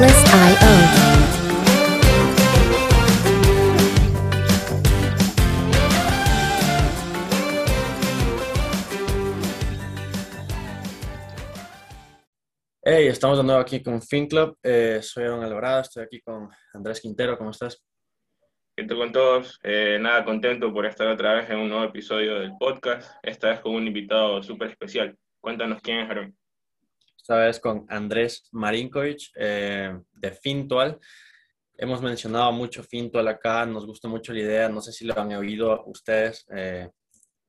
Atlas.io. Hey, estamos de nuevo aquí con FinClub. Eh, soy Aaron Alvarado, estoy aquí con Andrés Quintero. ¿Cómo estás? ¿Qué tal con todos? Eh, nada, contento por estar otra vez en un nuevo episodio del podcast, esta vez con un invitado súper especial. Cuéntanos quién es Aaron. Esta vez con Andrés Marinkovic eh, de Fintual. Hemos mencionado mucho Fintual acá, nos gusta mucho la idea, no sé si lo han oído ustedes,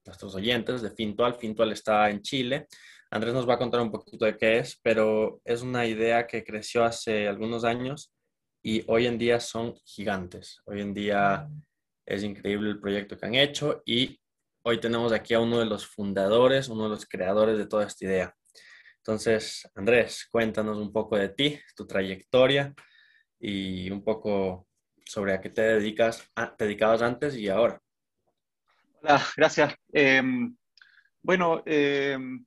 nuestros oyentes de Fintual. Fintual está en Chile Andrés nos va a contar un poquito de qué es, pero es una idea que creció hace algunos años y hoy en día son gigantes. Hoy en día es increíble el proyecto que han hecho y hoy tenemos aquí a uno de los fundadores, uno de los creadores de toda esta idea. Entonces, Andrés, cuéntanos un poco de ti, tu trayectoria y un poco sobre a qué te dedicas, te dedicabas antes y ahora. Hola, gracias. Em, bueno, em,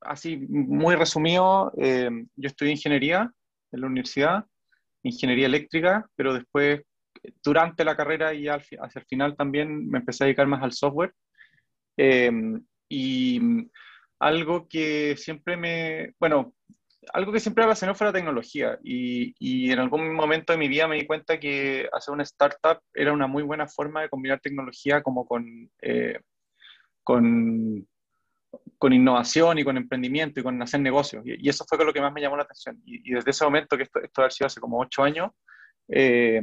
así muy resumido, eh, yo estudié ingeniería en la universidad, ingeniería eléctrica, pero después, durante la carrera y hacia el final también me empecé a dedicar más al software. Eh, y algo que siempre me, bueno, algo que siempre me apasionó fue la tecnología y, y, en algún momento de mi vida me di cuenta que hacer una startup era una muy buena forma de combinar tecnología como con, eh, con con innovación y con emprendimiento y con hacer negocios. Y, eso fue lo que más me llamó la atención. Y, desde ese momento, que esto, esto ha sido hace como ocho años, eh,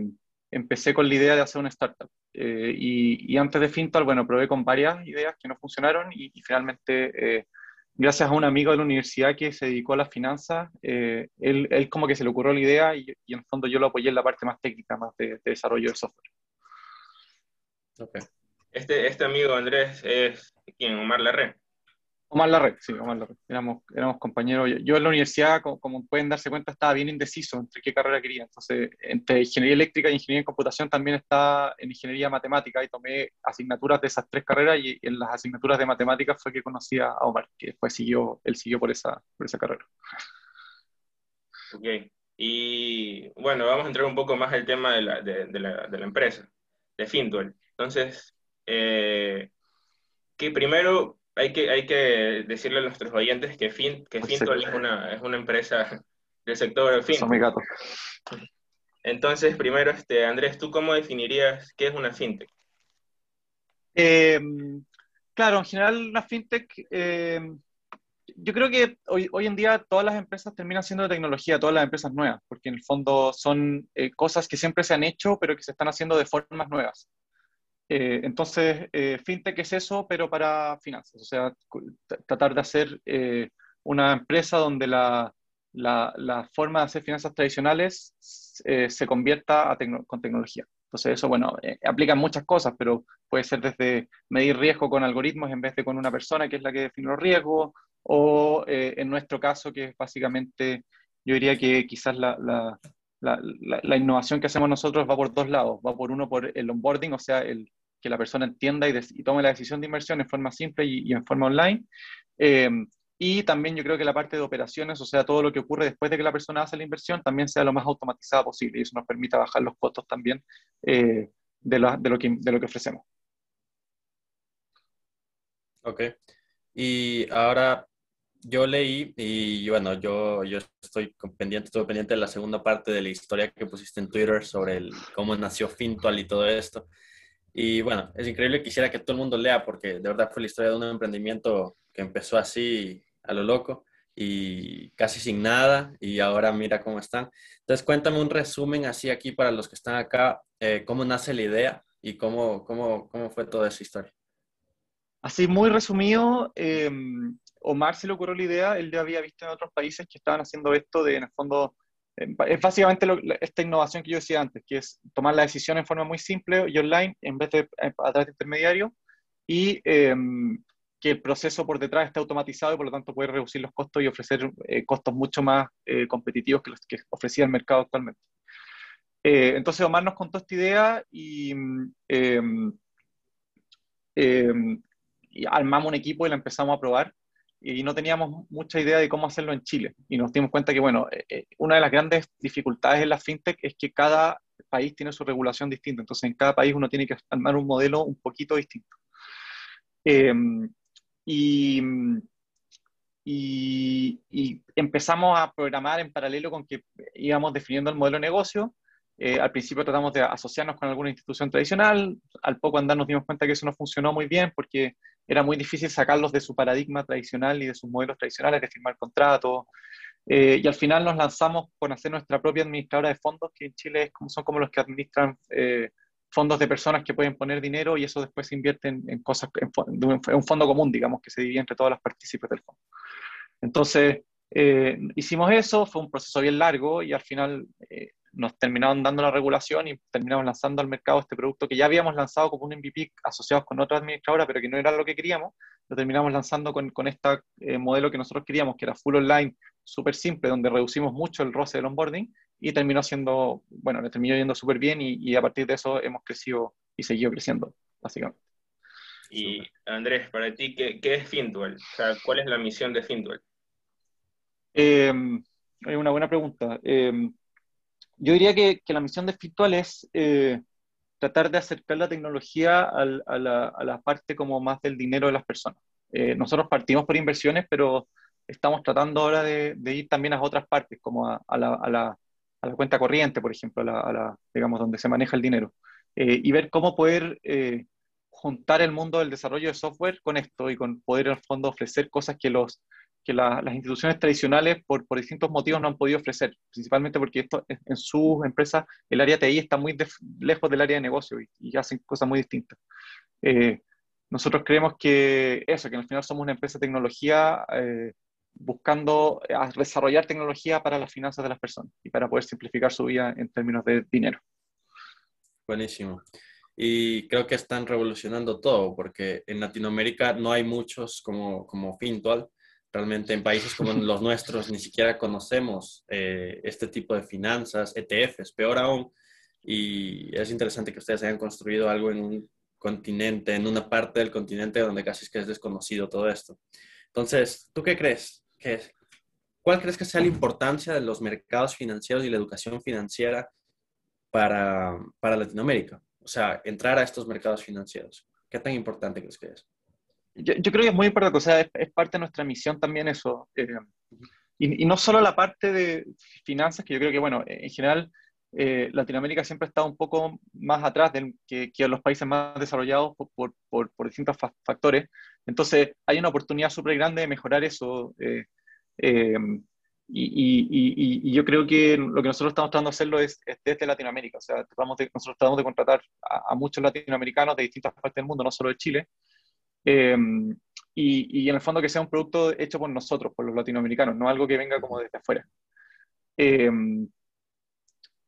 empecé con la idea de hacer una startup. Eh, y, antes de Fintal, bueno, probé con varias ideas que no funcionaron y, finalmente, eh, gracias a un amigo de la universidad que se dedicó a las finanzas, él, él, como que se le ocurrió la idea y, en el fondo yo lo apoyé en la parte más técnica, más de, desarrollo de software. Okay. Este, este amigo Andrés es quien, Omar Larre. Omar Larre, sí, Omar Larre. Éramos, éramos compañeros. Yo, en la universidad, como, pueden darse cuenta, estaba bien indeciso entre qué carrera quería. Entonces, entre ingeniería eléctrica y ingeniería en computación también estaba en ingeniería matemática y tomé asignaturas de esas tres carreras y, en las asignaturas de matemáticas fue que conocí a Omar, que después siguió, él siguió por esa, por esa carrera. Ok. Y bueno, vamos a entrar un poco más al tema de la, de, la, de la empresa, de Fintual. Entonces, eh, que primero hay que, hay que decirle a nuestros oyentes que, fin, que Fintual es una, es una empresa del sector del fin. Entonces, primero, este, Andrés, ¿tú cómo definirías qué es una fintech? Em, claro, en general una fintech, em, yo creo que hoy, hoy, en día todas las empresas terminan siendo de tecnología, todas las empresas nuevas, porque en el fondo son eh, cosas que siempre se han hecho, pero que se están haciendo de formas nuevas. Eh, entonces, eh, fintech es eso, pero para finanzas, o sea, tratar de hacer eh, una empresa donde la, la, forma de hacer finanzas tradicionales se convierta con tecnología. Entonces, eso, bueno, aplica muchas cosas, pero puede ser desde medir riesgo con algoritmos en vez de con una persona que es la que define los riesgos, o en nuestro caso, que es básicamente, yo diría que quizás la, la, la, innovación que hacemos nosotros va por dos lados. Va por uno por el onboarding, o sea, el, que la persona entienda y, tome la decisión de inversión en forma simple y, en forma online. Em, y también yo creo que la parte de operaciones, o sea, todo lo que ocurre después de que la persona hace la inversión, también sea lo más automatizada posible y eso nos permita bajar los costos también eh, de, lo, de, lo que, de lo que ofrecemos. Ok. Y ahora yo leí y bueno, yo, yo estoy pendiente, estuve pendiente de la segunda parte de la historia que pusiste en Twitter sobre el, cómo nació Fintual y todo esto. Y bueno, es increíble, quisiera que todo el mundo lea porque de verdad fue la historia de un emprendimiento que empezó así a lo loco y casi sin nada y ahora mira cómo están. Entonces cuéntame un resumen así aquí para los que están acá, eh, cómo nace la idea y cómo, cómo, cómo fue toda esa historia. Así muy resumido, em, Omar se le ocurrió la idea, él ya había visto en otros países que estaban haciendo esto de, en el fondo, es básicamente esta innovación que yo decía antes, que es tomar la decisión en forma muy simple y online en vez de eh, a través de intermediario y em, que el proceso por detrás esté automatizado y por lo tanto puede reducir los costos y ofrecer eh, costos mucho más eh, competitivos que los que ofrecía el mercado actualmente. entonces Omar nos contó esta idea y, em, em, y armamos un equipo y la empezamos a probar y no teníamos mucha idea de cómo hacerlo en Chile. Y nos dimos cuenta que, bueno, eh, eh, una de las grandes dificultades en la fintech es que cada país tiene su regulación distinta. Entonces, en cada país uno tiene que armar un modelo un poquito distinto. Em, y, y, empezamos a programar en paralelo con que íbamos definiendo el modelo de negocio. Eh, al principio tratamos de asociarnos con alguna institución tradicional, al poco andar nos dimos cuenta que eso no funcionó muy bien porque era muy difícil sacarlos de su paradigma tradicional y de sus modelos tradicionales de firmar contratos. Eh, y al final nos lanzamos con hacer nuestra propia administradora de fondos, que en Chile es como, son como los que administran eh, fondos de personas que pueden poner dinero y eso después se invierte en, cosas, en, un fondo común, digamos, que se divide entre todas las partícipes del fondo. Entonces, eh, hicimos eso, fue un proceso bien largo y al final nos terminaron dando la regulación y terminamos lanzando al mercado este producto que ya habíamos lanzado como un MVP asociados con otra administradora, pero que no era lo que queríamos. Lo terminamos lanzando con, con este modelo que nosotros queríamos, que era full online, súper simple, donde reducimos mucho el roce del onboarding y terminó siendo, bueno, le terminó yendo súper bien y, y, a partir de eso hemos crecido y seguido creciendo, básicamente. Y Andrés, para ti, ¿qué, qué es Fintual? O sea, ¿cuál es la misión de Fintual? Eh, una buena pregunta. Eh, yo diría que, la misión de Fitual es eh, tratar de acercar la tecnología a, la, parte como más del dinero de las personas. Eh, nosotros partimos por inversiones, pero estamos tratando ahora de, ir también a otras partes, como a, la, cuenta corriente, por ejemplo, a la, digamos, donde se maneja el dinero, eh, y ver cómo poder juntar el mundo del desarrollo de software con esto y con poder, el fondo, ofrecer cosas que los que las instituciones tradicionales por, por, distintos motivos no han podido ofrecer, principalmente porque esto, en sus empresas el área TI está muy lejos del área de negocio y, hacen cosas muy distintas. Eh, nosotros creemos que eso, que al final somos una empresa de tecnología eh, buscando eh, desarrollar tecnología para las finanzas de las personas y para poder simplificar su vida en términos de dinero. Buenísimo. Y creo que están revolucionando todo, porque en Latinoamérica no hay muchos como, como Fintual, Realmente en países como los nuestros ni siquiera conocemos eh, este tipo de finanzas, ETFs, peor aún. Y es interesante que ustedes hayan construido algo en un continente, en una parte del continente donde casi es que es desconocido todo esto. Entonces, ¿tú qué crees? ¿Qué, ¿Cuál crees que sea la importancia de los mercados financieros y la educación financiera para, para Latinoamérica? O sea, entrar a estos mercados financieros. ¿Qué tan importante crees que es? Yo, creo que es muy importante, o sea, es, parte de nuestra misión también eso. Eh, y, no solo la parte de finanzas, que yo creo que, bueno, en general, eh, Latinoamérica siempre ha estado un poco más atrás de, que, que, los países más desarrollados por, por, por, distintos factores. Entonces, hay una oportunidad súper grande de mejorar eso. Eh, y, y, y, yo creo que lo que nosotros estamos tratando de hacerlo es, desde Latinoamérica. O sea, nosotros tratamos de contratar a, a, muchos latinoamericanos de distintas partes del mundo, no solo de Chile, Em, y, y, en el fondo que sea un producto hecho por nosotros, por los latinoamericanos, no algo que venga como desde afuera. Em,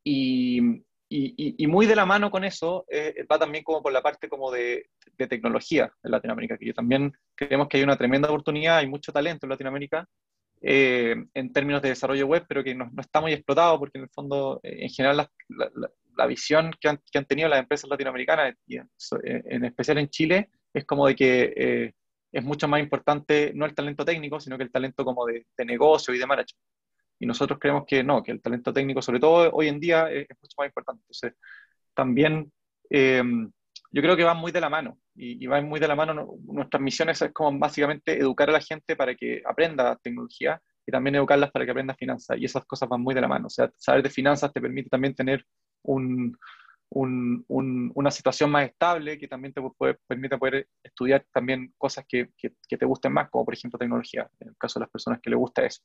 y, y, muy de la mano con eso eh, va también como por la parte como de, de, tecnología en Latinoamérica, que yo también creemos que hay una tremenda oportunidad, hay mucho talento en Latinoamérica eh, en términos de desarrollo web, pero que no, no, está muy explotado porque en el fondo, eh, en general, la, la, visión que han, que han, tenido las empresas latinoamericanas, y en, en especial en Chile, es como de que eh, es mucho más importante no el talento técnico, sino que el talento como de, negocio y de management. Y nosotros creemos que no, que el talento técnico, sobre todo hoy en día, es, mucho más importante. Entonces, también em, yo creo que va muy de la mano y, va muy de la mano. Nuestras misiones es como básicamente educar a la gente para que aprenda tecnología y también educarlas para que aprenda finanzas. Y esas cosas van muy de la mano. O sea, saber de finanzas te permite también tener un, una situación más estable que también te puede, permite poder estudiar también cosas que, que, te gusten más, como por ejemplo tecnología, en el caso de las personas que les gusta eso.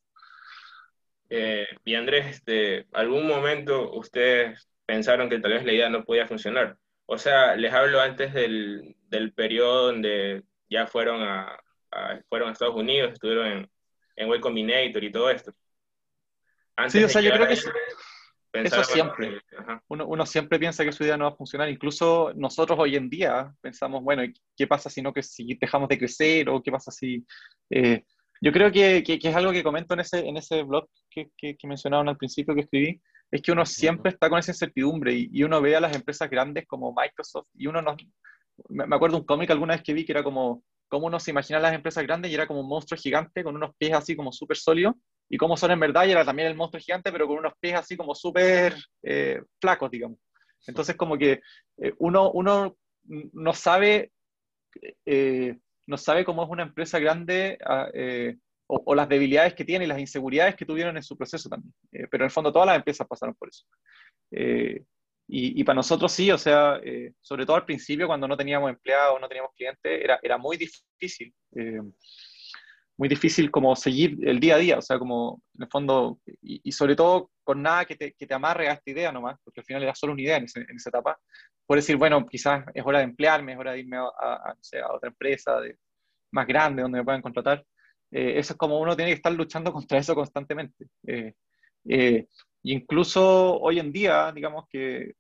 Eh, y Andrés, este, ¿algún momento ustedes pensaron que tal vez la idea no podía funcionar? O sea, les hablo antes del, del periodo donde ya fueron a, fueron a Estados Unidos, estuvieron en, en Way Combinator y todo esto. sí, o sea, yo creo que sí. Eso siempre. Uno, uno, siempre piensa que su idea no va a funcionar. Incluso nosotros hoy en día pensamos, bueno, ¿qué pasa si no que si dejamos de crecer o qué pasa si... Eh, yo creo que, que, es algo que comento en ese, en ese blog que, que, mencionaron al principio que escribí, es que uno siempre está con esa incertidumbre y, y, uno ve a las empresas grandes como Microsoft y uno no... Me acuerdo un cómic alguna vez que vi que era como cómo uno se imagina las empresas grandes y era como un monstruo gigante con unos pies así como súper sólidos, y cómo son en verdad y era también el monstruo gigante, pero con unos pies así como súper eh, flacos, digamos. Entonces como que eh, uno, uno no sabe, eh, no sabe cómo es una empresa grande ah, o, las debilidades que tiene y las inseguridades que tuvieron en su proceso también. pero en el fondo todas las empresas pasaron por eso. Y, para nosotros sí, o sea, sobre todo al principio cuando no teníamos empleados, no teníamos clientes, era, era muy difícil muy difícil como seguir el día a día, o sea, como en el fondo, y, sobre todo con nada que te, que te, amarre a esta idea nomás, porque al final era solo una idea en, esa etapa, por decir, bueno, quizás es hora de emplearme, es hora de irme a, a, a otra empresa de, más grande donde me puedan contratar. Eh, eso es como uno tiene que estar luchando contra eso constantemente. Eh, eh, incluso hoy en día, digamos que,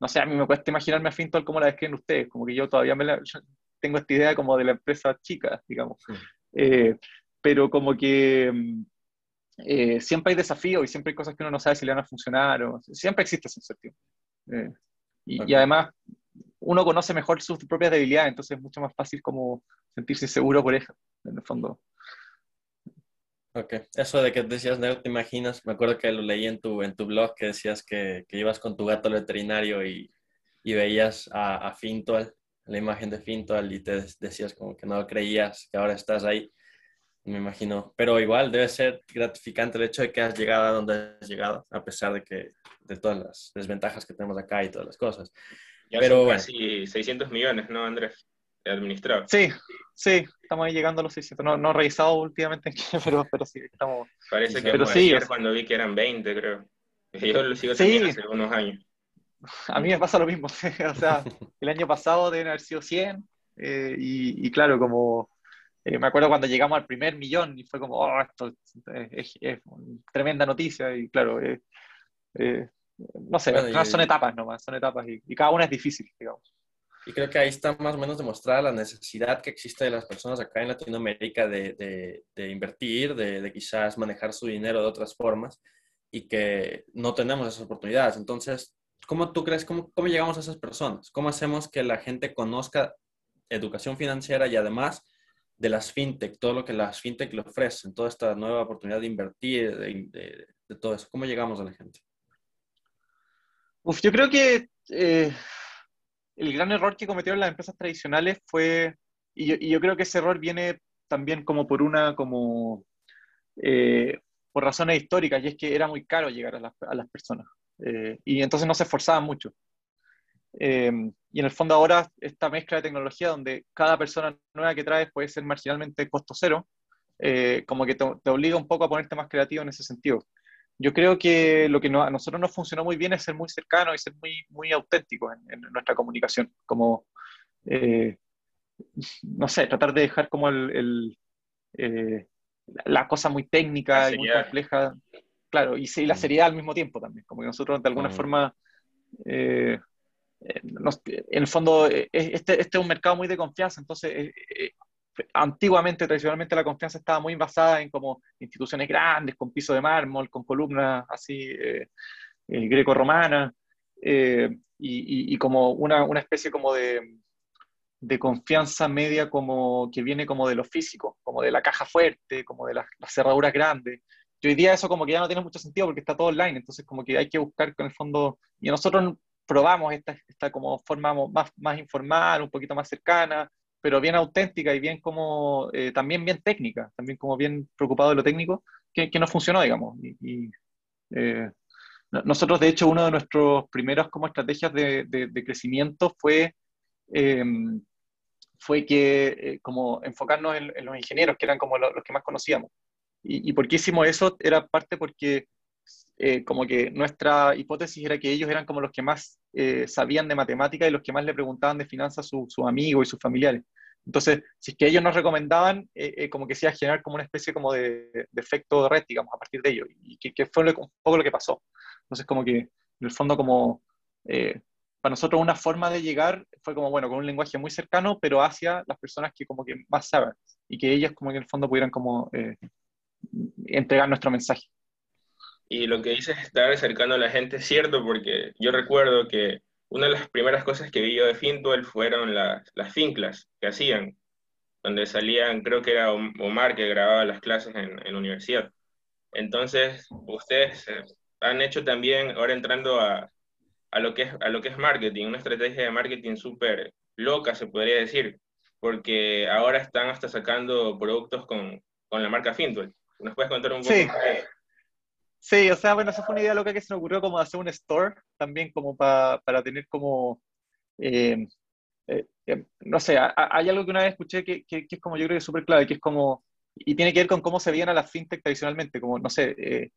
no sé, a mí me cuesta imaginarme a Fintol como la describen ustedes, como que yo todavía me tengo esta idea como de la empresa chica, digamos. Eh, pero como que mm, eh, siempre hay desafíos y siempre hay cosas que uno no sabe si le van a funcionar, o, siempre existe esa incertidumbre. Eh, y, además, uno conoce mejor sus propias debilidades, entonces es mucho más fácil como sentirse seguro por eso, en el fondo. Ok, eso de que decías, no te imaginas, me acuerdo que lo leí en tu, en tu blog que decías que, que ibas con tu gato al veterinario y, y veías a, a Fintual la imagen de Fintual y te decías como que no creías que ahora estás ahí, me imagino. Pero igual debe ser gratificante el hecho de que has llegado a donde has llegado, a pesar de que de todas las desventajas que tenemos acá y todas las cosas. Ya Pero bueno. casi 600 millones, ¿no, Andrés? De administrar. Sí, sí, estamos ahí llegando a los 600. No, no he revisado últimamente, pero, pero sí, estamos. Parece que pero sí, cuando vi que eran 20, creo. Yo lo sigo teniendo hace unos años. A mí me pasa lo mismo. o sea, el año pasado deben haber sido 100 eh, y, claro, como eh, me acuerdo cuando llegamos al primer millón y fue como, oh, esto es, tremenda noticia y claro, eh, no sé, son etapas nomás, son etapas y, cada una es difícil, digamos. Y creo que ahí está más o menos demostrada la necesidad que existe de las personas acá en Latinoamérica de, de, invertir, de, de, quizás manejar su dinero de otras formas y que no tenemos esas oportunidades. Entonces, ¿cómo tú crees, cómo, cómo llegamos a esas personas? ¿Cómo hacemos que la gente conozca educación financiera y además de las fintech, todo lo que las fintech le ofrecen, toda esta nueva oportunidad de invertir, de, todo eso? ¿Cómo llegamos a la gente? Uf, yo creo que eh, el gran error que cometieron las empresas tradicionales fue, y yo, creo que ese error viene también como por una, como, eh, por razones históricas, y es que era muy caro llegar a las personas. Eh, y entonces no se esforzaban mucho. Eh, y en el fondo ahora esta mezcla de tecnología donde cada persona nueva que traes puede ser marginalmente costo cero, eh, como que te, obliga un poco a ponerte más creativo en ese sentido. Yo creo que lo que a nosotros nos funcionó muy bien es ser muy cercano y ser muy, muy auténticos en, nuestra comunicación, como, no sé, tratar de dejar como el, la cosa muy técnica y muy compleja Claro, y, la mm. seriedad al mismo tiempo también, como que nosotros de alguna mm. forma, eh, eh, en el fondo, eh, este, este, es un mercado muy de confianza, entonces antiguamente, tradicionalmente la confianza estaba muy basada en como instituciones grandes, con piso de mármol, con columnas así greco-romanas, y, como una, una, especie como de, de confianza media como que viene como de lo físico, como de la caja fuerte, como de las cerraduras grandes hoy día eso como que ya no tiene mucho sentido porque está todo online, entonces como que hay que buscar con el fondo, y nosotros probamos esta, esta como forma más, más informal, un poquito más cercana, pero bien auténtica y bien como, eh, también bien técnica, también como bien preocupado de lo técnico, que, que funcionó, digamos. Y, eh, nosotros, de hecho, uno de nuestros primeros como estrategias de, de, crecimiento fue, em, fue que eh, como enfocarnos en, los ingenieros, que eran como los que más conocíamos. ¿Y, por qué hicimos eso? Era parte porque eh, como que nuestra hipótesis era que ellos eran como los que más eh, sabían de matemática y los que más le preguntaban de finanzas a sus amigos y sus familiares. Entonces, si es que ellos nos recomendaban, eh, como que se iba a generar como una especie como de, efecto de red, digamos, a partir de ello, y que, fue un poco lo que pasó. Entonces, como que, en el fondo, como, para nosotros una forma de llegar fue como, bueno, con un lenguaje muy cercano, pero hacia las personas que como que más saben, y que ellas como que en el fondo pudieran como entregar nuestro mensaje. Y lo que dices estar acercando a la gente es cierto, porque yo recuerdo que una de las primeras cosas que vi yo de Fintuel fueron las, las finclas que hacían. donde salían, creo que era Omar que grababa las clases en, en la universidad. Entonces, ustedes eh, han hecho también, ahora entrando a, a, lo, que es, a lo que es marketing, una estrategia de marketing súper loca, se podría decir, porque ahora están hasta sacando productos con, con la marca Fintwell. ¿Nos puedes contar un poco? Sí. Sí, o sea, bueno, esa fue una idea loca que se me ocurrió como hacer un store también como para tener como, eh, eh, eh, no sé, hay algo que una vez escuché que, que, es como yo creo que es súper clave, que es como, y tiene que ver con cómo se veían a las fintech tradicionalmente, como, no sé,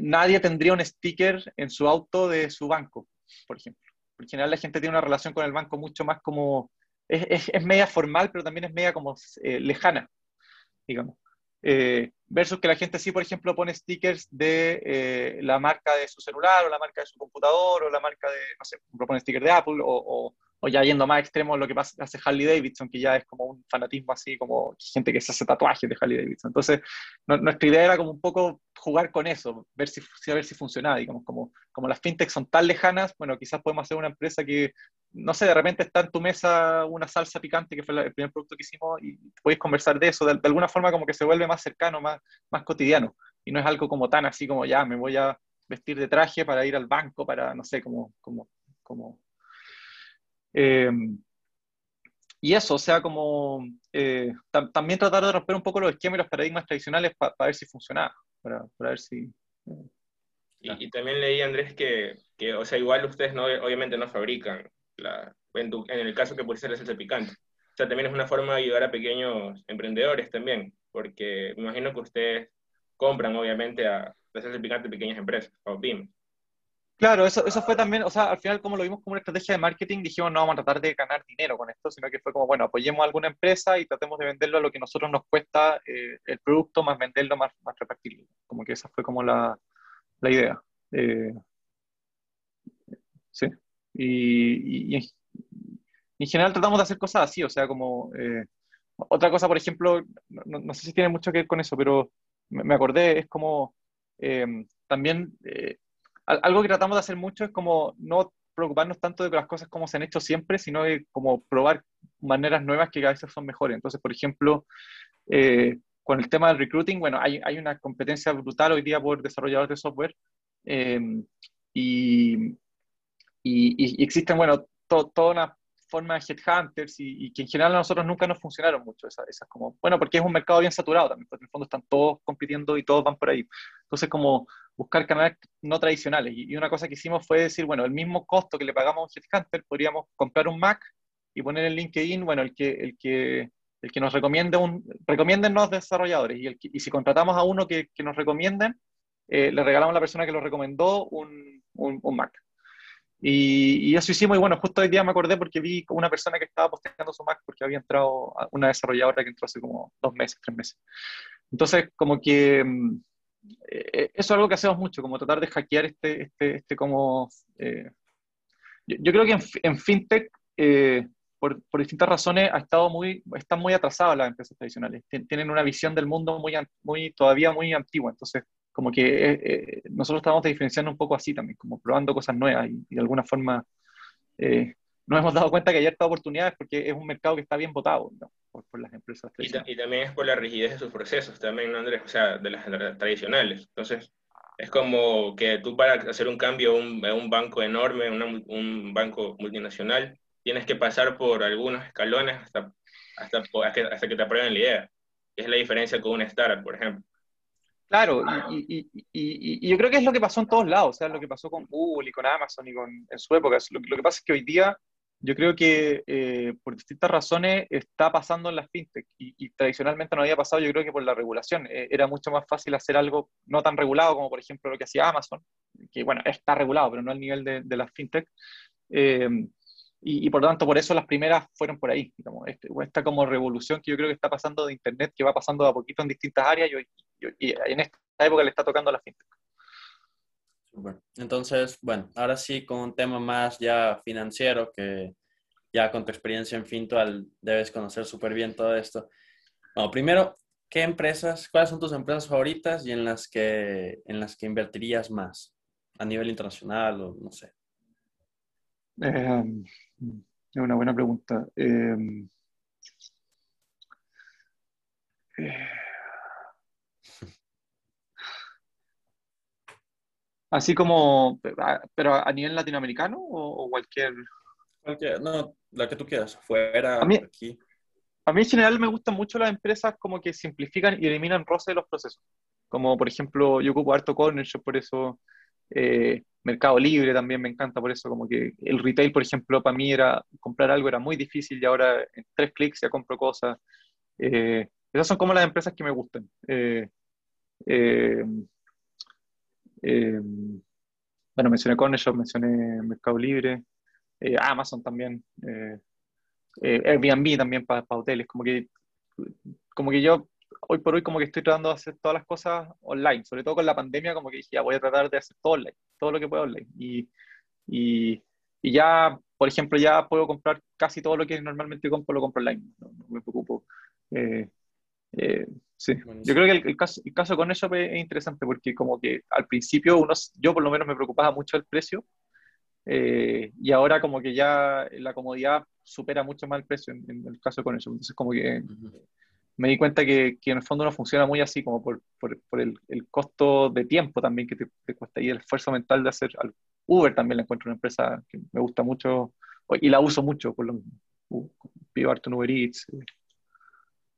nadie tendría un sticker en su auto de su banco, por ejemplo. Por general la gente tiene una relación con el banco mucho más como, es, es, es media formal, pero también es media como lejana, digamos. Eh, versus que la gente sí, por ejemplo, pone stickers de eh, la marca de su celular o la marca de su computador o la marca de, no sé, propone stickers de Apple o ya yendo más extremo lo que hace Harley Davidson, que ya es como un fanatismo así, como gente que se hace tatuajes de Harley Davidson. Entonces, nuestra idea era como un poco jugar con eso, ver si, a ver si funcionaba, digamos, como, como las fintechs son tan lejanas, bueno, quizás podemos hacer una empresa que, no sé, de repente está en tu mesa una salsa picante, que fue el primer producto que hicimos, y podéis conversar de eso, de, alguna forma como que se vuelve más cercano, más, más cotidiano, y no es algo como tan así como ya, me voy a vestir de traje para ir al banco, para, no sé, como, como, como eh, y eso, o sea, como eh, también tratar de romper un poco los esquemas y los paradigmas tradicionales para ver si funcionaba, para, ver si... Y, también leí, Andrés, que, que, o sea, igual ustedes no, obviamente no fabrican, la, en, el caso que puede ser el picante. O sea, también es una forma de ayudar a pequeños emprendedores también, porque me imagino que ustedes compran, obviamente, a la salsa picante pequeñas empresas, o pymes. Claro, eso, eso fue también, o sea, al final como lo vimos como una estrategia de marketing, dijimos no vamos a tratar de ganar dinero con esto, sino que fue como, bueno, apoyemos a alguna empresa y tratemos de venderlo a lo que nosotros nos cuesta eh, el producto, más venderlo, más, más repartirlo. Como que esa fue como la, la idea. Eh, sí. Y, en general tratamos de hacer cosas así, o sea, como... Eh, otra cosa, por ejemplo, no, sé si tiene mucho que ver con eso, pero me, me acordé, es como también algo que tratamos de hacer mucho es como no preocuparnos tanto de las cosas como se han hecho siempre, sino de como probar maneras nuevas que a veces son mejores. Entonces, por ejemplo, eh, con el tema del recruiting, bueno, hay, hay, una competencia brutal hoy día por desarrolladores de software eh, y, y, existen, bueno, toda una forma de headhunters y, y, que en general a nosotros nunca nos funcionaron mucho esas, esas como, bueno, porque es un mercado bien saturado también, porque en el fondo están todos compitiendo y todos van por ahí. Entonces, como buscar canales no tradicionales. Y, una cosa que hicimos fue decir, bueno, el mismo costo que le pagamos a un headhunter, podríamos comprar un Mac y poner en LinkedIn, bueno, el que, el que, el que nos recomiende un, recomienden los desarrolladores. Y, el y si contratamos a uno que, que nos recomienden, eh, le regalamos a la persona que lo recomendó un, un, un Mac. Y, y, eso hicimos, y bueno, justo hoy día me acordé porque vi una persona que estaba posteando su Mac porque había entrado una desarrolladora que entró hace como dos meses, tres meses. Entonces, como que mm, eh, eso es algo que hacemos mucho, como tratar de hackear este, este, este como... Eh, yo, creo que en, FinTech, eh, por, por, distintas razones, ha estado muy, están muy atrasadas las empresas tradicionales. Tienen una visión del mundo muy, muy todavía muy antigua. Entonces, como que nosotros estamos diferenciando un poco así también, como probando cosas nuevas y, de alguna forma nos hemos dado cuenta que hay estas oportunidades porque es un mercado que está bien votado por, las empresas tradicionales. Y, también es por la rigidez de sus procesos, también, ¿no, Andrés? O sea, de las tradicionales. Entonces, es como que tú para hacer un cambio a un, un, banco enorme, un banco multinacional, tienes que pasar por algunos escalones hasta, hasta, hasta que te aprueben la idea. Es la diferencia con una startup, por ejemplo. Claro, y, y, y, yo creo que es lo que pasó en todos lados, o sea, lo que pasó con Google y con Amazon y con, en su época. Lo, lo que pasa es que hoy día yo creo que eh, por distintas razones está pasando en las fintech y, tradicionalmente no había pasado, yo creo que por la regulación. Eh, era mucho más fácil hacer algo no tan regulado como por ejemplo lo que hacía Amazon, que bueno, está regulado, pero no al nivel de, de las fintech. Eh, y, por lo tanto, por eso las primeras fueron por ahí. Digamos, este, esta como revolución que yo creo que está pasando de Internet, que va pasando a poquito en distintas áreas y, y en esta época le está tocando a las fintech. Entonces, bueno, ahora sí con un tema más ya financiero, que ya con tu experiencia en Fintual debes conocer súper bien todo esto. Bueno, primero, ¿qué empresas, cuáles son tus empresas favoritas y en las que, en las que invertirías más a nivel internacional o no sé? Eh, es una buena pregunta. Eh, Así como, pero a nivel latinoamericano o, cualquier... cualquier... No, la que tú quieras, fuera, a mí, aquí. A mí en general me gustan mucho las empresas como que simplifican y eliminan roce de los procesos. Como por ejemplo, yo ocupo harto Corner por eso eh, Mercado Libre también me encanta, por eso como que el retail, por ejemplo, para mí era comprar algo era muy difícil y ahora en tres clics ya compro cosas. Eh, esas son como las empresas que me gustan. Eh, bueno, mencioné Corner mencioné Mercado Libre, Amazon también. Eh, Airbnb también para, hoteles, como que, como que yo hoy por hoy como que estoy tratando de hacer todas las cosas online, sobre todo con la pandemia, como que dije, ya voy a tratar de hacer todo online, todo lo que pueda online. Y, y, y ya, por ejemplo, ya puedo comprar casi todo lo que normalmente compro, lo compro online, no, me preocupo. Eh, eh, sí, yo creo que el, caso, el caso con eso es interesante porque como que al principio uno, yo por lo menos me preocupaba mucho el precio eh, y ahora como que ya la comodidad supera mucho más el precio en, el caso con eso. Entonces como que me di cuenta que, que, en el fondo no funciona muy así, como por, por, por el, el, costo de tiempo también que te, cuesta y el esfuerzo mental de hacer algo. Uber también la encuentro una empresa que me gusta mucho y la uso mucho, por lo uh, pido harto en Uber Eats.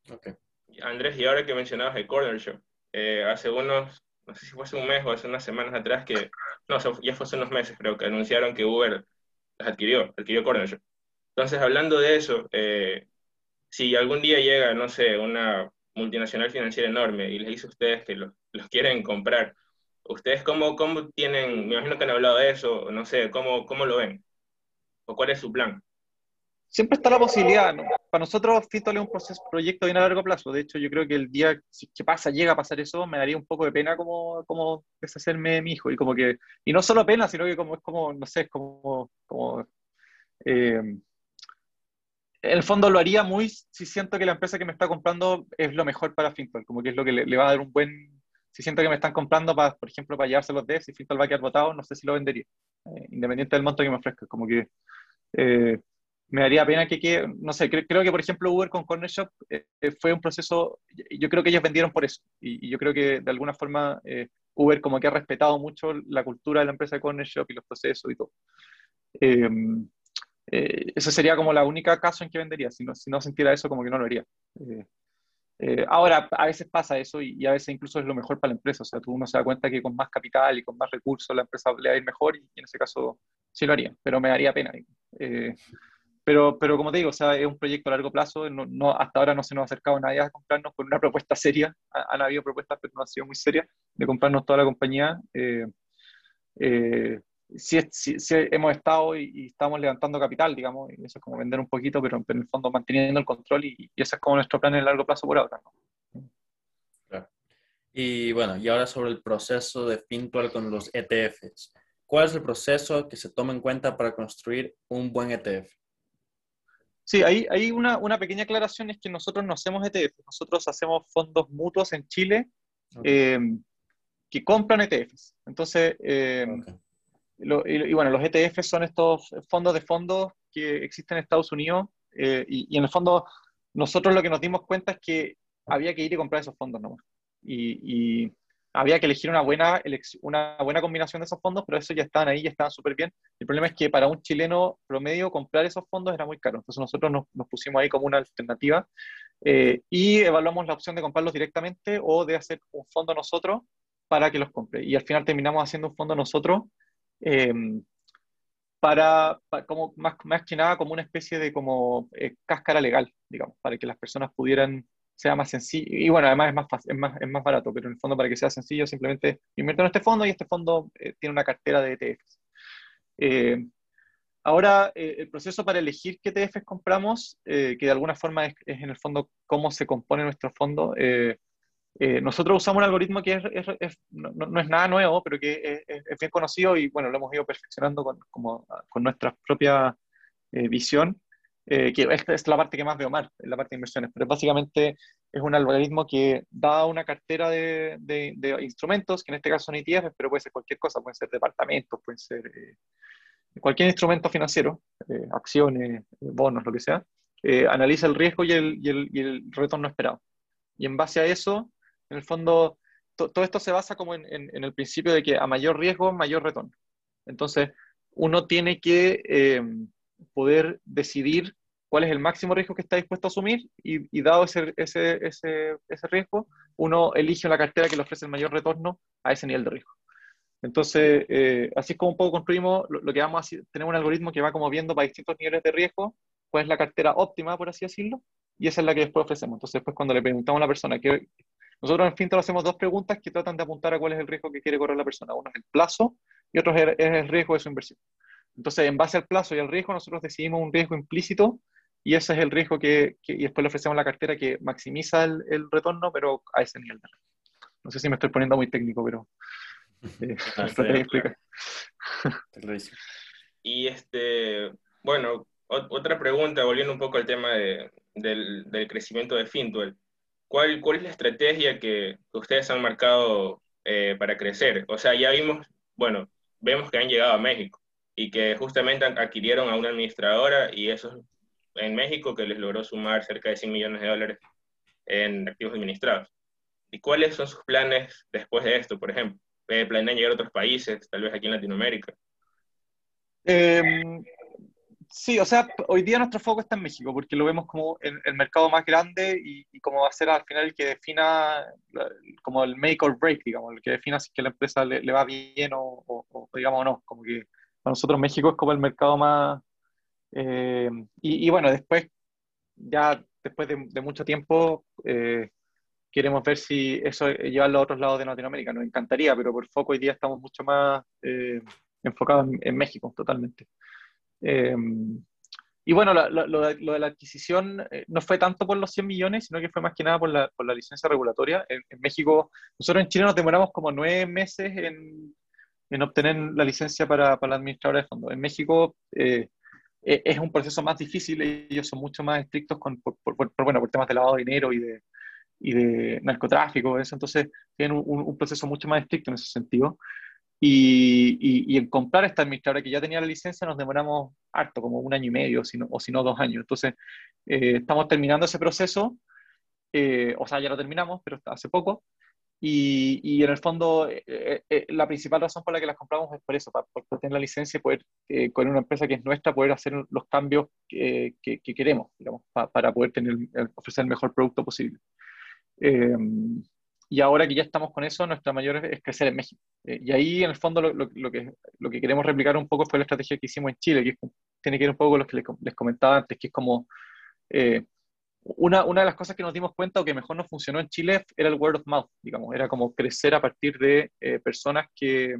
Okay. Andrés, y ahora que mencionabas el Corner Shop, eh, hace unos no sé si fue hace un mes o hace unas semanas atrás que, no, ya fue hace unos meses creo, que anunciaron que Uber las adquirió, adquirió Corner Entonces, hablando de eso, eh, si algún día llega, no sé, una multinacional financiera enorme y les dice a ustedes que los, los quieren comprar, ¿ustedes cómo, cómo tienen, me imagino que han hablado de eso, no sé, cómo, cómo lo ven? ¿O cuál es su plan? Siempre está la posibilidad. Para nosotros Fintol es un proceso, proyecto bien a largo plazo. De hecho, yo creo que el día que pasa, llega a pasar eso, me daría un poco de pena como, como deshacerme de mi hijo. Y como que, y no solo pena, sino que como es como, no sé, es como, como eh, en el fondo lo haría muy si siento que la empresa que me está comprando es lo mejor para Fintol, como que es lo que le, va a dar un buen, si siento que me están comprando, para, por ejemplo, para llevarse los DS, si Fintol va a quedar votado, no sé si lo vendería, eh, independiente del monto que me ofrezca, como que eh, me daría pena que, no sé, creo que por ejemplo Uber con Corner Shop eh, eh, fue un proceso, yo creo que ellos vendieron por eso, y, yo creo que de alguna forma eh, Uber como que ha respetado mucho la cultura de la empresa de Corner Shop y los procesos y todo. Em, ese sería como la única caso en que vendería, si no, si no sintiera eso como que no lo haría. ahora, a veces pasa eso y, a veces incluso es lo mejor para la empresa, o sea, tú uno se da cuenta que con más capital y con más recursos la empresa le va a ir mejor y, en ese caso sí lo haría, pero me daría pena. Pero, pero como te digo, o sea, es un proyecto a largo plazo. No, hasta ahora no se nos ha acercado nadie a comprarnos con una propuesta seria. Han habido propuestas, pero no han sido muy serias, de comprarnos toda la compañía. Eh, eh, sí, hemos estado y, estamos levantando capital, digamos, y eso es como vender un poquito, pero, en el fondo manteniendo el control y, y, ese es como nuestro plan en el largo plazo por ahora. Claro. Y bueno, y ahora sobre el proceso de Fintual con los ETFs. ¿Cuál es el proceso que se toma en cuenta para construir un buen ETF? Sí, hay, hay una, una, pequeña aclaración, es que nosotros no hacemos ETF, nosotros hacemos fondos mutuos en Chile eh, que compran ETFs. Entonces, eh, y, bueno, los ETFs son estos fondos de fondos que existen en Estados Unidos eh, y, en el fondo nosotros lo que nos dimos cuenta es que había que ir y comprar esos fondos nomás. Y, había que elegir una buena, una buena combinación de esos fondos, pero eso ya estaban ahí, ya estaban súper bien. El problema es que para un chileno promedio comprar esos fondos era muy caro. Entonces nosotros nos, pusimos ahí como una alternativa eh, y evaluamos la opción de comprarlos directamente o de hacer un fondo nosotros para que los compre. Y al final terminamos haciendo un fondo nosotros em, para, como, más, más, que nada como una especie de como eh, cáscara legal, digamos, para que las personas pudieran sea más sencillo. Y bueno, además es más, fácil, es más, es más barato, pero en el fondo para que sea sencillo, simplemente invierto en este fondo y este fondo eh, tiene una cartera de ETFs. Eh, ahora, eh, el proceso para elegir qué ETFs compramos, que de alguna forma es, en el fondo cómo se compone nuestro fondo. nosotros usamos un algoritmo que es, no, no, es nada nuevo, pero que es, bien conocido y bueno, lo hemos ido perfeccionando con, como, con nuestra propia visión. Eh, que esta es la parte que más veo mal, la parte de inversiones, pero básicamente es un algoritmo que da una cartera de, de, instrumentos, que en este caso son ETFs, pero puede ser cualquier cosa, pueden ser departamentos, pueden ser eh, cualquier instrumento financiero, eh, acciones, bonos, lo que sea, analiza el riesgo y el, y el, y el, retorno esperado. Y en base a eso, en el fondo, todo esto se basa como en, en, el principio de que a mayor riesgo, mayor retorno. Entonces, uno tiene que eh, poder decidir cuál es el máximo riesgo que está dispuesto a asumir y, dado ese, ese, ese, ese, riesgo, uno elige la cartera que le ofrece el mayor retorno a ese nivel de riesgo. Entonces, eh, así es como un poco construimos lo, que vamos a. Tenemos un algoritmo que va como viendo para distintos niveles de riesgo cuál es la cartera óptima, por así decirlo, y esa es la que después ofrecemos. Entonces, después cuando le preguntamos a la persona que nosotros en Finto hacemos dos preguntas que tratan de apuntar a cuál es el riesgo que quiere correr la persona. Uno es el plazo y otro es el riesgo de su inversión. Entonces, en base al plazo y al riesgo, nosotros decidimos un riesgo implícito y ese es el riesgo que, y después le ofrecemos la cartera que maximiza el, retorno, pero a ese nivel. No sé si me estoy poniendo muy técnico, pero eh, y este, bueno, otra pregunta, volviendo un poco al tema de, del, del, crecimiento de Fintuel. ¿Cuál, ¿Cuál es la estrategia que ustedes han marcado eh, para crecer? O sea, ya vimos, bueno, vemos que han llegado a México y que justamente adquirieron a una administradora y eso en México que les logró sumar cerca de 100 millones de dólares en activos administrados. ¿Y cuáles son sus planes después de esto, por ejemplo? Eh, ¿Planean llegar a otros países, tal vez aquí en Latinoamérica? Em, sí, o sea, hoy día nuestro foco está en México, porque lo vemos como el, mercado más grande y, y, como va a ser al final el que defina como el make or break, digamos, el que defina si que la empresa le, va bien o, o, o, digamos no, como que para nosotros México es como el mercado más, eh, y, bueno, después, ya después de, mucho tiempo, eh, queremos ver si eso llevarlo a otros lados de Latinoamérica. Nos encantaría, pero por foco hoy día estamos mucho más eh, enfocados en, México, totalmente. y bueno, lo, de la adquisición no fue tanto por los 100 millones, sino que fue más que nada por la, por la licencia regulatoria. En, México, nosotros en Chile nos demoramos como nueve meses en, en obtener la licencia para, para la administradora de fondos. En México eh, es un proceso más difícil, ellos son mucho más estrictos con, por, bueno, por temas de lavado de dinero y de, y de narcotráfico, eso, entonces tienen un, un, proceso mucho más estricto en ese sentido. Y, y, en comprar esta administradora que ya tenía la licencia nos demoramos harto, como un año y medio, sino, o si no dos años. Entonces, eh, estamos terminando ese proceso, eh, o sea, ya lo terminamos, pero hace poco, y, y, en el fondo, eh, eh, eh, la principal razón por la que las compramos es por eso, para, tener la licencia y poder, con una empresa que es nuestra, poder hacer los cambios que, que, queremos, digamos, para poder tener, ofrecer el mejor producto posible. y ahora que ya estamos con eso, nuestra mayor es, crecer en México. y ahí, en el fondo, lo, lo, que, lo que queremos replicar un poco fue la estrategia que hicimos en Chile, que tiene que ver un poco con lo que les, les comentaba antes, que es como una, una, de las cosas que nos dimos cuenta o que mejor nos funcionó en Chile era el word of mouth, digamos, era como crecer a partir de eh, personas que,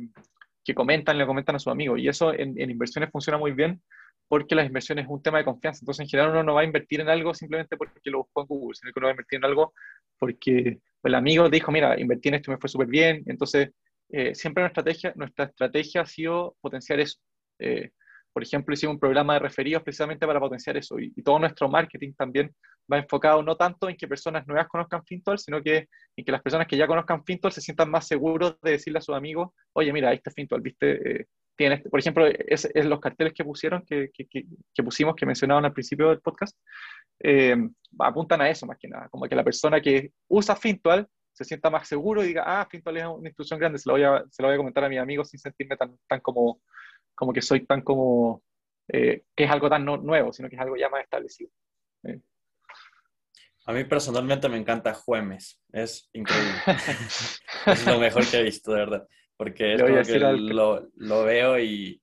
que, comentan, le comentan a sus amigos. Y eso en, inversiones funciona muy bien porque las inversiones es un tema de confianza. Entonces, en general, uno no va a invertir en algo simplemente porque lo buscó en Google, sino que uno va a invertir en algo porque el amigo dijo, mira, invertí en esto me fue súper bien. Entonces, eh, siempre nuestra estrategia, nuestra estrategia ha sido potenciar eso. Eh, por ejemplo, hicimos un programa de referidos precisamente para potenciar eso y, todo nuestro marketing también va enfocado no tanto en que personas nuevas conozcan Fintual, sino que en que las personas que ya conozcan Fintual se sientan más seguros de decirle a sus amigos, oye, mira, este Fintual, ¿viste? Eh, tiene este". Por ejemplo, es, es, los carteles que pusieron, que, que, que, pusimos, que mencionaban al principio del podcast, eh, apuntan a eso más que nada, como que la persona que usa Fintual se sienta más seguro y diga, ah, Fintual es una institución grande, se lo voy a, se lo voy a comentar a mis amigos sin sentirme tan, tan como como que soy tan como, eh, que es algo tan nuevo, sino que es algo ya más establecido. A mí personalmente me encanta Juemes, es increíble. es lo mejor que he visto, de verdad. Porque es como que lo, lo, veo y,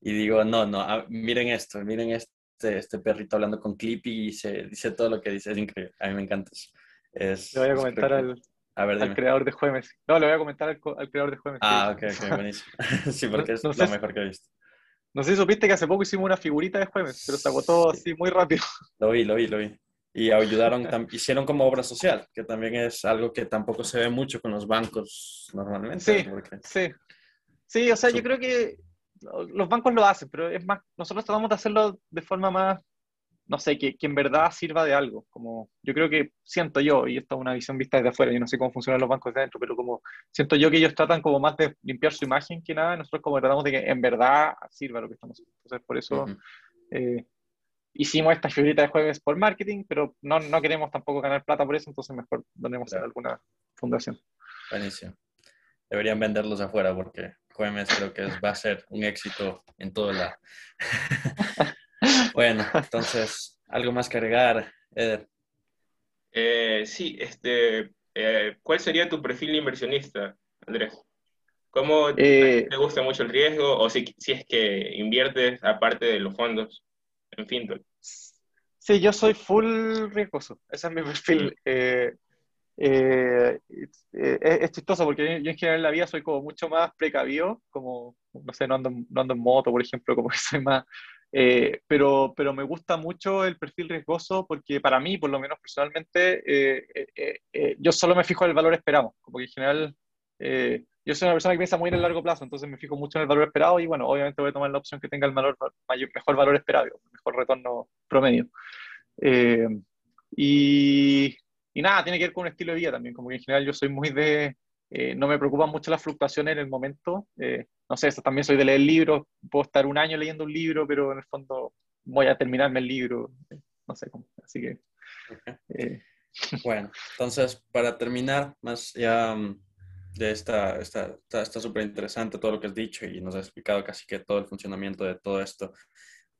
y, digo, no, no, ah, miren esto, miren este, este perrito hablando con Clippy y se dice todo lo que dice, es increíble. A mí me encanta eso. Es, le voy a comentar al, al creador de Juemes. No, le voy a comentar al, al creador de Juemes. Ah, ok, ok, buenísimo. sí, porque es lo mejor que he visto. No sé si supiste que hace poco hicimos una figurita de jueves, pero se agotó así muy rápido. Lo vi, lo vi, lo vi. Y ayudaron, hicieron como obra social, que también es algo que tampoco se ve mucho con los bancos normalmente. Sí, sí. Sí, o sea, yo creo que los bancos lo hacen, pero es más, nosotros tratamos de hacerlo de forma más no sé, que, que, en verdad sirva de algo. Como yo creo que siento yo, y esto es una visión vista desde afuera, yo no sé cómo funcionan los bancos de adentro, pero como siento yo que ellos tratan como más de limpiar su imagen que nada, nosotros como tratamos de que en verdad sirva lo que estamos haciendo. Entonces, por eso... Eh, hicimos esta figurita de jueves por marketing, pero no, no queremos tampoco ganar plata por eso, entonces mejor donemos a alguna fundación. Buenísimo. Deberían venderlos afuera porque Jueves creo que va a ser un éxito en todo lado. bueno, entonces, ¿algo más que agregar, Eder? Eh, sí, este, eh, ¿cuál sería tu perfil de inversionista, Andrés? ¿Cómo eh, te gusta mucho el riesgo o si, si es que inviertes aparte de los fondos en FinTech? Sí, yo soy full riesgoso, ese es mi perfil. Mm. Eh, es, chistoso porque yo en general en la vida soy como mucho más precavido, como, no sé, no ando, no ando en moto, por ejemplo, como que soy más... Eh, pero, pero me gusta mucho el perfil riesgoso porque para mí, por lo menos personalmente, eh, yo solo me fijo en el valor esperado, como que en general yo soy una persona que piensa muy en el largo plazo, entonces me fijo mucho en el valor esperado y bueno, obviamente voy a tomar la opción que tenga el valor, mayor, mejor valor esperado, mejor retorno promedio. y, y nada, tiene que ver con un estilo de vida también, como que en general yo soy muy de, eh, no me preocupan mucho las fluctuaciones en el momento, eh, no sé, también soy de leer libros, puedo estar un año leyendo un libro, pero en el fondo voy a terminarme el libro, no sé cómo, así que... Eh. Bueno, entonces para terminar, más ya mm, de esta, está súper interesante todo lo que has dicho y nos has explicado casi que todo el funcionamiento de todo esto.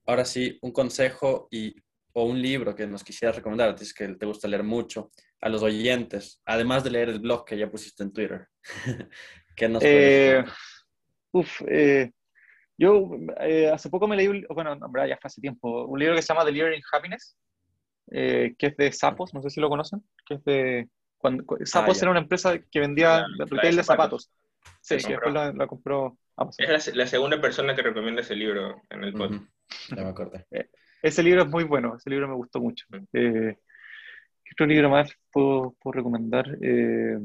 Ahora sí, un consejo y o un libro que nos quisieras recomendar, a que te gusta leer mucho, a los oyentes, además de leer el blog que ya pusiste en Twitter? ¿Qué nos eh, uf, eh, yo eh, hace poco me leí, un, bueno, ya fue hace tiempo, un libro que se llama in Happiness, que es de Sapos, no sé si lo conocen, que es de... Cuando, Sapos ah, era una empresa que vendía retail de zapatos. Sí, que después la, compró. es la, segunda persona que recomienda ese libro en el podcast. Ya me acordé. ese libro es muy bueno, ese libro me gustó mucho. Eh, ¿Qué otro libro más puedo, recomendar? Eh,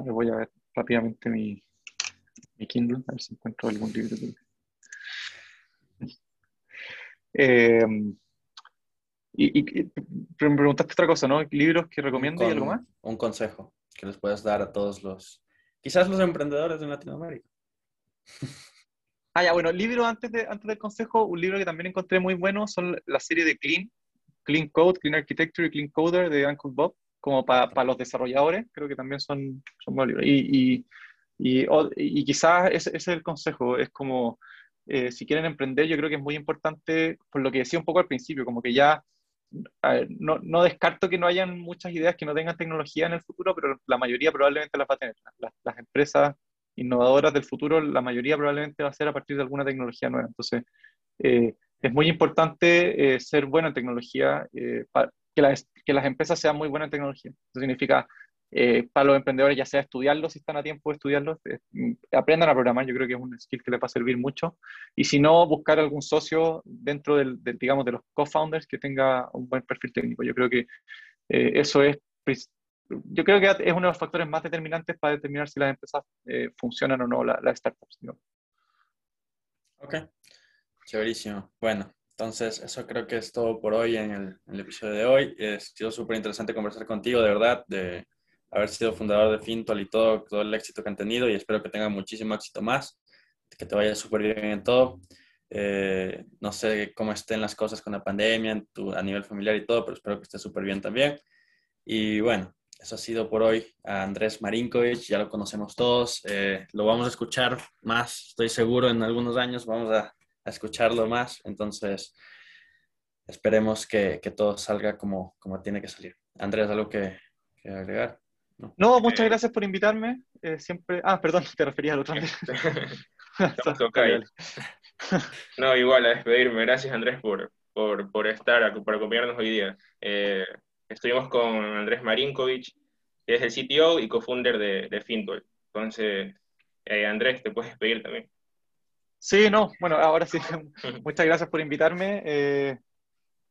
voy a ver rápidamente mi, mi, Kindle, a ver si encuentro algún libro. Eh, y, y, me preguntaste otra cosa, ¿no? ¿Libros que recomiendo y algo más? Un consejo que les puedas dar a todos los, quizás los emprendedores de Latinoamérica. Ah, ya, bueno, libro antes, de, antes del consejo, un libro que también encontré muy bueno son la serie de Clean, Clean Code, Clean Architecture y Clean Coder de Uncle Bob, como para los desarrolladores, creo que también son, son buenos libros. Y, y, y, quizás ese, es el consejo, es como, eh, si quieren emprender, yo creo que es muy importante, por lo que decía un poco al principio, como que ya, no, no, descarto que no hayan muchas ideas que no tengan tecnología en el futuro, pero la mayoría probablemente las va a tener. Las, las empresas innovadoras del futuro, la mayoría probablemente va a ser a partir de alguna tecnología nueva. Entonces, eh, es muy importante eh, ser bueno en tecnología, eh, que, las, que las empresas sean muy buenas en tecnología. Eso significa, eh, para los emprendedores, ya sea estudiarlo, si están a tiempo de estudiarlo, mm, aprendan a programar, yo creo que es un skill que les va a servir mucho. Y si no, buscar algún socio dentro del, digamos, de los co-founders que tenga un buen perfil técnico. Yo creo que eso es, yo creo que es uno de los factores más determinantes para determinar si las empresas funcionan o no, las la startups. Ok. Chéverísimo. Bueno, entonces eso creo que es todo por hoy en el, episodio de hoy. Ha sido súper interesante conversar contigo, de verdad, de haber sido fundador de Fintual y todo, todo el éxito que han tenido y espero que tengan muchísimo éxito más, que te vaya súper bien en todo. Eh, no sé cómo estén las cosas con la pandemia a nivel familiar y todo, pero espero que esté súper bien también. Y bueno, eso ha sido por hoy a Andrés Marinkovic, ya lo conocemos todos, eh, lo vamos a escuchar más, estoy seguro, en algunos años vamos a escucharlo más. Entonces, esperemos que, que, todo salga como, como tiene que salir. Andrés, ¿algo que, agregar? No. muchas gracias por invitarme. Eh, siempre. Ah, perdón, te refería al otro. no, igual a despedirme. Gracias, Andrés, por, por, por estar, por acompañarnos hoy día. Eh, estuvimos con Andrés Marinkovic, que es el CTO y co-founder de, de Fintol. Entonces, eh, Andrés, te puedes despedir también. Sí, no, bueno, ahora sí, muchas gracias por invitarme. Eh,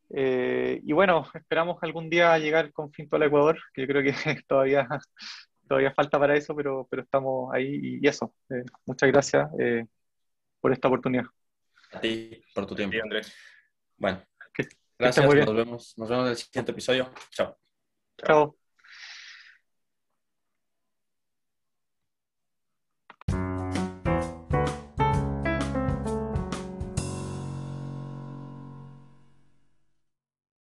eh, y bueno, esperamos algún día llegar con Finto al Ecuador, que yo creo que todavía, todavía falta para eso, pero, pero estamos ahí y, eso. Eh, muchas gracias por esta oportunidad. A ti, por tu tiempo. Andrés. Bueno, gracias, nos vemos, nos vemos en el siguiente episodio. Chao. Chao.